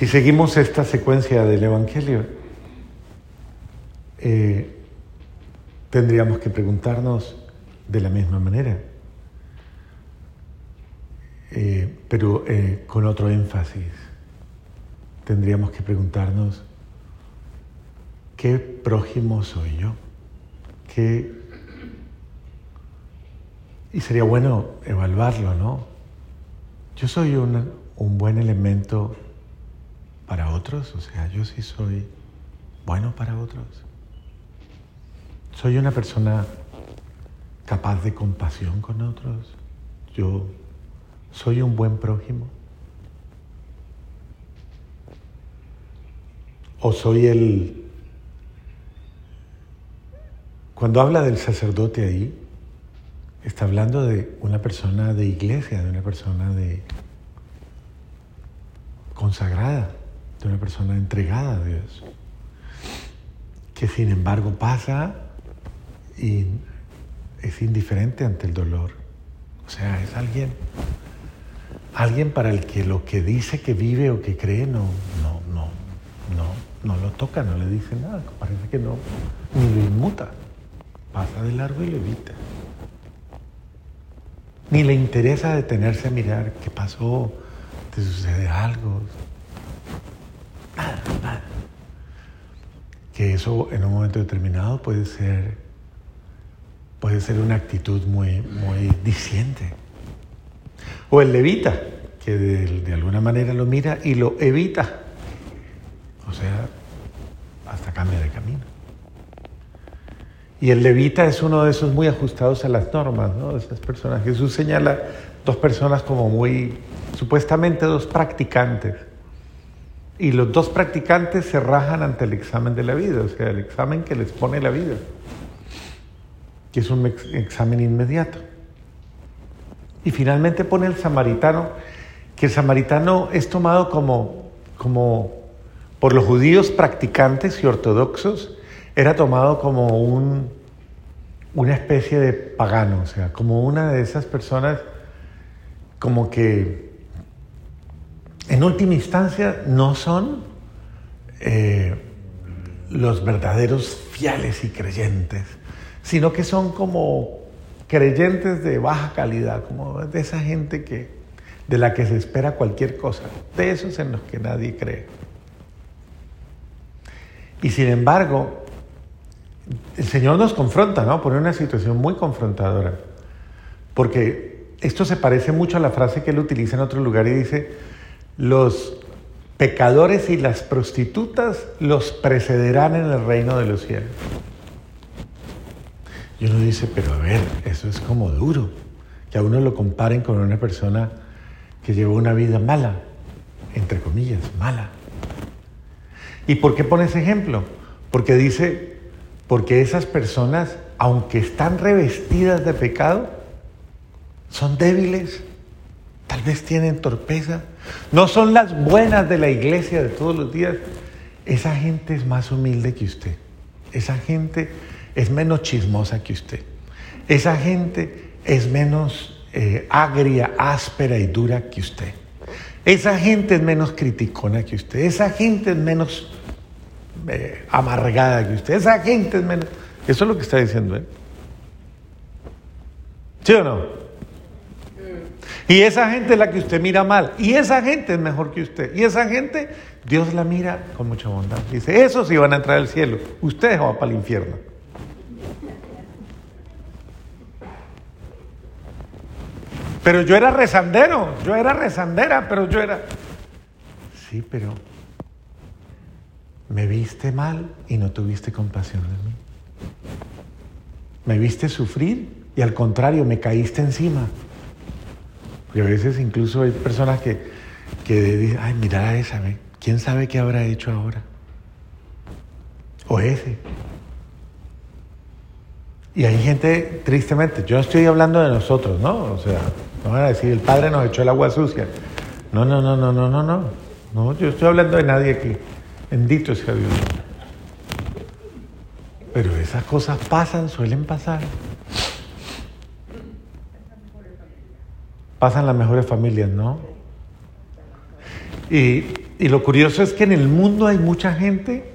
Si seguimos esta secuencia del Evangelio, eh, tendríamos que preguntarnos de la misma manera, eh, pero eh, con otro énfasis. Tendríamos que preguntarnos, ¿qué prójimo soy yo? ¿Qué... Y sería bueno evaluarlo, ¿no? Yo soy un, un buen elemento para otros, o sea, yo sí soy bueno para otros. Soy una persona capaz de compasión con otros. Yo soy un buen prójimo. O soy el... Cuando habla del sacerdote ahí, está hablando de una persona de iglesia, de una persona de consagrada, de una persona entregada a Dios, que sin embargo pasa y es indiferente ante el dolor. O sea, es alguien, alguien para el que lo que dice que vive o que cree no, no, no, no, no lo toca, no le dice nada, parece que no, ni lo inmuta. Pasa de largo y lo evita. Ni le interesa detenerse a mirar qué pasó, te sucede algo. Que eso en un momento determinado puede ser puede ser una actitud muy, muy diciente. O el levita, que de, alguna manera lo mira y lo evita. O sea, hasta cambia de camino. Y el levita es uno de esos muy ajustados a las normas, ¿no? esas personas. Jesús señala dos personas como muy, supuestamente dos practicantes. Y los dos practicantes se rajan ante el examen de la vida, o sea, el examen que les pone la vida que es un examen inmediato. Y finalmente pone el samaritano, que el samaritano es tomado como, como por los judíos practicantes y ortodoxos, era tomado como un, una especie de pagano, o sea, como una de esas personas como que en última instancia no son eh, los verdaderos fieles y creyentes, sino que son como creyentes de baja calidad, como de esa gente que, de la que se espera cualquier cosa, de esos en los que nadie cree. Y sin embargo, el Señor nos confronta, ¿no? Pone una situación muy confrontadora, porque esto se parece mucho a la frase que él utiliza en otro lugar y dice, los pecadores y las prostitutas los precederán en el reino de los cielos. Y uno dice, pero a ver, eso es como duro, que a uno lo comparen con una persona que llevó una vida mala, entre comillas, mala. ¿Y por qué pone ese ejemplo? Porque dice, porque esas personas, aunque están revestidas de pecado, son débiles, tal vez tienen torpeza, no son las buenas de la iglesia de todos los días. Esa gente es más humilde que usted. Esa gente es menos chismosa que usted. Esa gente es menos eh, agria, áspera y dura que usted. Esa gente es menos criticona que usted. Esa gente es menos eh, amargada que usted. Esa gente es menos... Eso es lo que está diciendo ¿eh? ¿Sí o no? Y esa gente es la que usted mira mal. Y esa gente es mejor que usted. Y esa gente, Dios la mira con mucha bondad. Dice, esos sí van a entrar al cielo. Ustedes van para el infierno. Pero yo era rezandero, yo era rezandera, pero yo era... Sí, pero me viste mal y no tuviste compasión de mí. Me viste sufrir y al contrario me caíste encima. Porque a veces incluso hay personas que, que dicen, ay, mira esa, ¿quién sabe qué habrá hecho ahora? O ese. Y hay gente, tristemente, yo no estoy hablando de nosotros, ¿no? O sea, no van a decir, el Padre nos echó el agua sucia. No, no, no, no, no, no, no. No, yo estoy hablando de nadie aquí. Bendito sea Dios. Pero esas cosas pasan, suelen pasar. Pasan las mejores familias, ¿no? Y Y lo curioso es que en el mundo hay mucha gente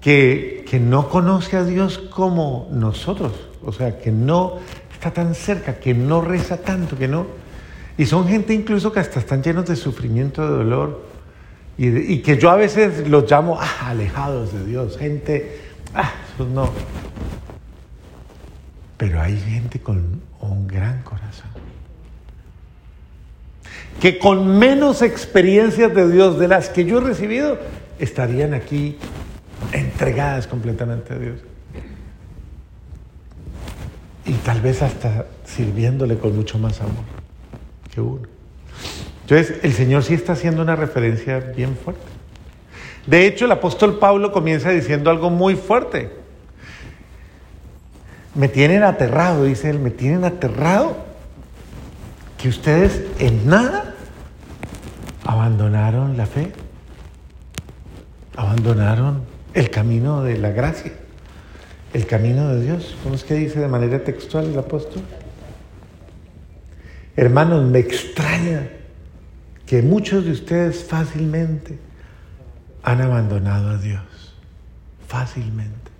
que, que no conoce a Dios como nosotros, o sea, que no está tan cerca, que no reza tanto, que no... Y son gente incluso que hasta están llenos de sufrimiento, de dolor, y, que yo a veces los llamo ah, alejados de Dios, gente, ah, eso no. Pero hay gente con un gran corazón que con menos experiencias de Dios de las que yo he recibido, estarían aquí entregadas completamente a Dios. Y tal vez hasta sirviéndole con mucho más amor que uno. Entonces, el Señor sí está haciendo una referencia bien fuerte. De hecho, el apóstol Pablo comienza diciendo algo muy fuerte. Me tienen aterrado, dice él, me tienen aterrado que ustedes en nada abandonaron la fe, abandonaron el camino de la gracia, el camino de Dios. ¿Cómo es que dice de manera textual el apóstol? Hermanos, me extraña que muchos de ustedes fácilmente han abandonado a Dios, fácilmente.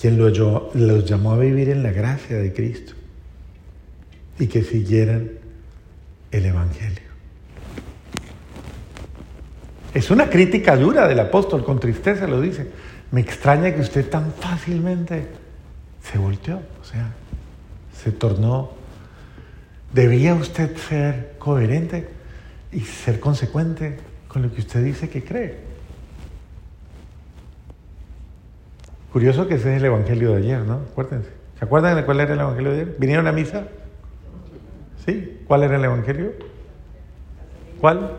Quien los llamó a vivir en la gracia de Cristo y que siguieran el Evangelio. Es una crítica dura del apóstol, con tristeza lo dice. Me extraña que usted tan fácilmente se volteó, o sea, se tornó. Debía usted ser coherente y ser consecuente con lo que usted dice que cree. Curioso que ese es el Evangelio de ayer, ¿no? Acuérdense. ¿Se acuerdan de cuál era el Evangelio de ayer? ¿Vinieron a misa? ¿Sí? ¿Cuál era el Evangelio? ¿Cuál?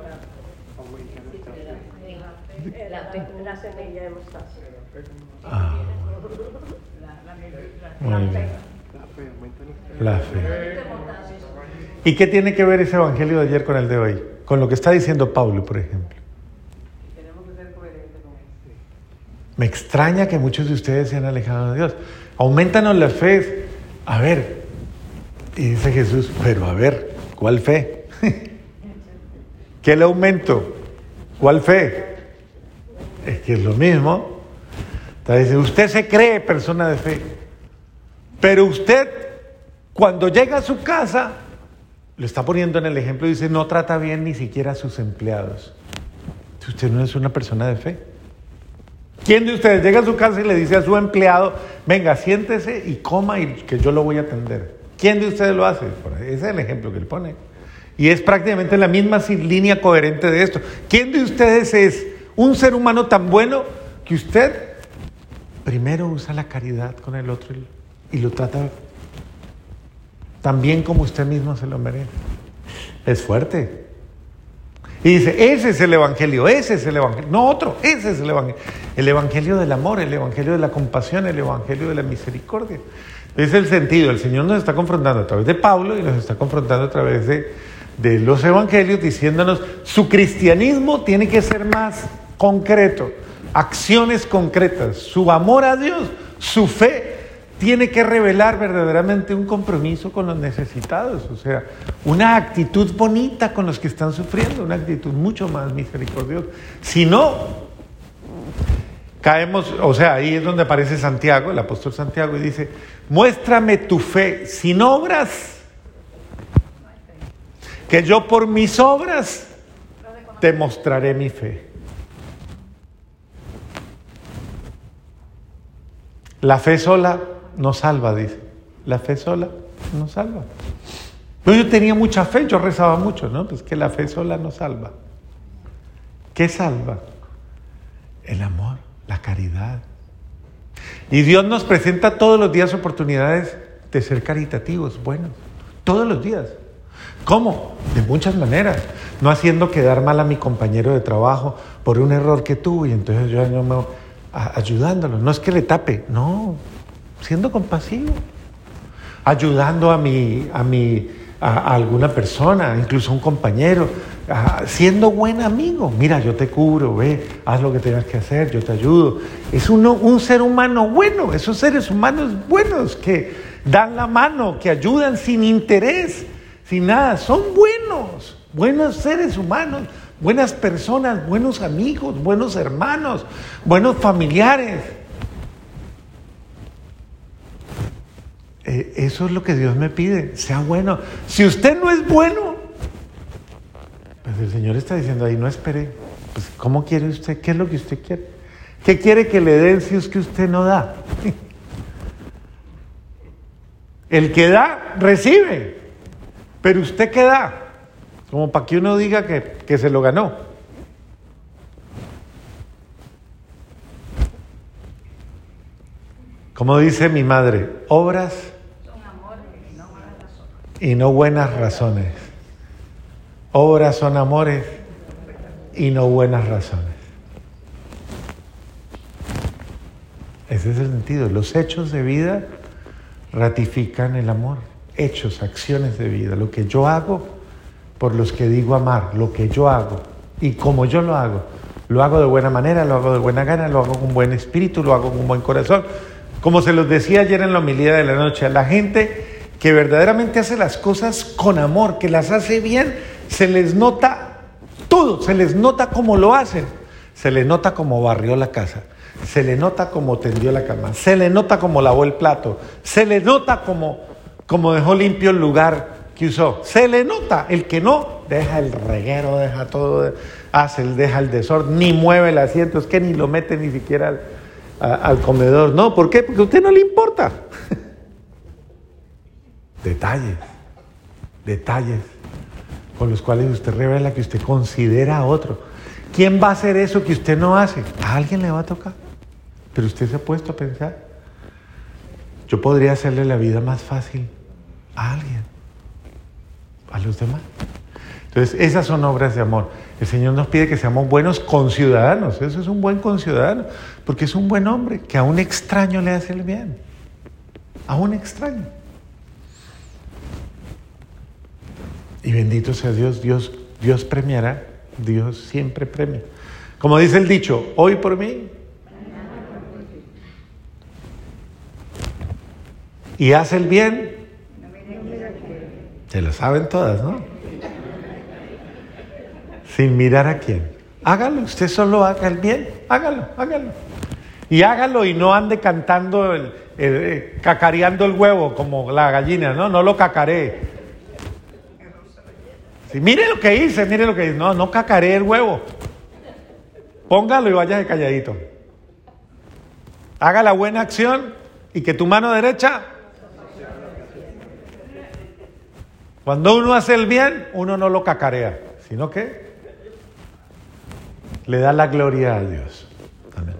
La semilla de mostaza. Ah. La fe. ¿Y qué tiene que ver ese evangelio de ayer con el de hoy? Con lo que está diciendo Pablo, por ejemplo. Me extraña que muchos de ustedes se han alejado de Dios. Aumentanos la fe. A ver, y dice Jesús, pero a ver, ¿cuál fe? ¿Qué le aumento? ¿Cuál fe? Es que es lo mismo. Entonces, usted se cree persona de fe, pero usted cuando llega a su casa, lo está poniendo en el ejemplo, dice, no trata bien ni siquiera a sus empleados. Usted no es una persona de fe. ¿Quién de ustedes llega a su casa y le dice a su empleado, venga, siéntese y coma y que yo lo voy a atender? ¿Quién de ustedes lo hace? Ese es el ejemplo que él pone. Y es prácticamente la misma línea coherente de esto. ¿Quién de ustedes es un ser humano tan bueno que usted primero usa la caridad con el otro y, lo trata tan bien como usted mismo se lo merece? Es fuerte. Y dice, ese es el Evangelio, ese es el Evangelio, no otro, ese es el Evangelio. El Evangelio del amor, el Evangelio de la compasión, el Evangelio de la misericordia. Es el sentido. El Señor nos está confrontando a través de Pablo y nos está confrontando a través de, los evangelios diciéndonos, su cristianismo tiene que ser más concreto, acciones concretas, su amor a Dios, su fe tiene que revelar verdaderamente un compromiso con los necesitados, o sea, una actitud bonita con los que están sufriendo, una actitud mucho más misericordiosa. Si no, caemos, o sea, ahí es donde aparece Santiago, el apóstol Santiago, y dice, muéstrame tu fe sin obras, que yo por mis obras te mostraré mi fe. La fe sola no salva, dice. La fe sola no salva. yo tenía mucha fe, yo rezaba mucho, ¿no? Pues que la fe sola no salva. ¿Qué salva? El amor, la caridad, y Dios nos presenta todos los días oportunidades de ser caritativos, buenos, todos los días. ¿Cómo? De muchas maneras. No haciendo quedar mal a mi compañero de trabajo por un error que tuvo y entonces yo no me ayudándolo. No es que le tape, no, siendo compasivo, ayudando a mi, a mi, a, alguna persona, incluso a un compañero, siendo buen amigo. Mira, yo te cubro, ve, haz lo que tengas que hacer, yo te ayudo. Es uno, un ser humano bueno, esos seres humanos buenos que dan la mano, que ayudan sin interés, sin nada, son buenos. buenos seres humanos, buenas personas, buenos amigos, buenos hermanos, buenos familiares. Eh, eso es lo que Dios me pide, sea bueno. Si usted no es bueno, pues el Señor está diciendo ahí, no espere. Pues, ¿cómo quiere usted? ¿Qué es lo que usted quiere? ¿Qué quiere que le den si es que usted no da? El que da, recibe. Pero usted qué da? Como para que uno diga que, que se lo ganó. Como dice mi madre, obras y no buenas razones. Obras son amores y no buenas razones. Ese es el sentido. Los hechos de vida ratifican el amor. Hechos, acciones de vida. Lo que yo hago por los que digo amar, lo que yo hago y como yo lo hago. Lo hago de buena manera, lo hago de buena gana, lo hago con buen espíritu, lo hago con buen corazón. Como se los decía ayer en la homilía de la noche, a la gente que verdaderamente hace las cosas con amor, que las hace bien, se les nota todo, se les nota cómo lo hacen, se les nota cómo barrió la casa, se le nota cómo tendió la cama, se le nota cómo lavó el plato, se le nota cómo, cómo dejó limpio el lugar que usó, se le nota, el que no, deja el reguero, deja todo, hace, deja el desorden, ni mueve el asiento, es que ni lo mete ni siquiera al, al comedor, no, ¿por qué? Porque a usted no le importa. detalles, detalles con los cuales usted revela que usted considera a otro. ¿Quién va a hacer eso que usted no hace? A alguien le va a tocar. Pero usted se ha puesto a pensar, yo podría hacerle la vida más fácil a alguien, a los demás. Entonces, esas son obras de amor. El Señor nos pide que seamos buenos conciudadanos. Eso es un buen conciudadano, porque es un buen hombre que a un extraño le hace el bien. A un extraño. Y bendito sea Dios, Dios, Dios premiará, Dios siempre premia. Como dice el dicho, hoy por mí. Y hace el bien. Se lo saben todas, ¿no? Sin mirar a quién. Hágalo, usted solo haga el bien, hágalo, hágalo. Y hágalo y no ande cantando, el, eh, cacareando el huevo como la gallina, ¿no? No lo cacaree mire lo que hice, mire lo que hice. No, no cacaré el huevo. Póngalo y vaya de calladito. Haga la buena acción y que tu mano derecha. Cuando uno hace el bien, uno no lo cacarea, sino que le da la gloria a Dios. Amén.